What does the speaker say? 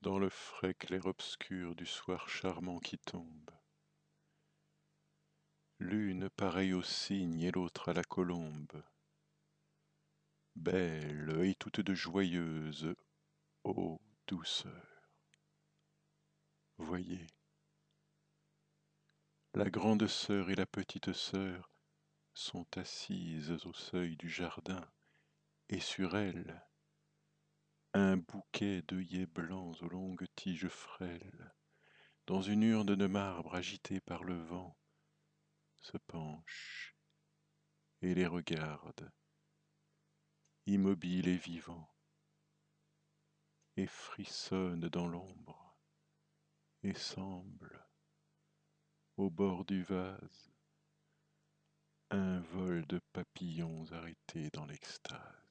dans le frais clair-obscur du soir charmant qui tombe. L'une pareille au cygne et l'autre à la colombe, belle et toute de joyeuse, ô douceur. Voyez, la grande sœur et la petite sœur sont assises au seuil du jardin, et sur elles, un bouquet d'œillets blancs aux longues tiges frêles, dans une urne de marbre agitée par le vent, se penche et les regarde, immobile et vivant, et frissonne dans l'ombre, et semble, au bord du vase, un vol de papillons arrêtés dans l'extase.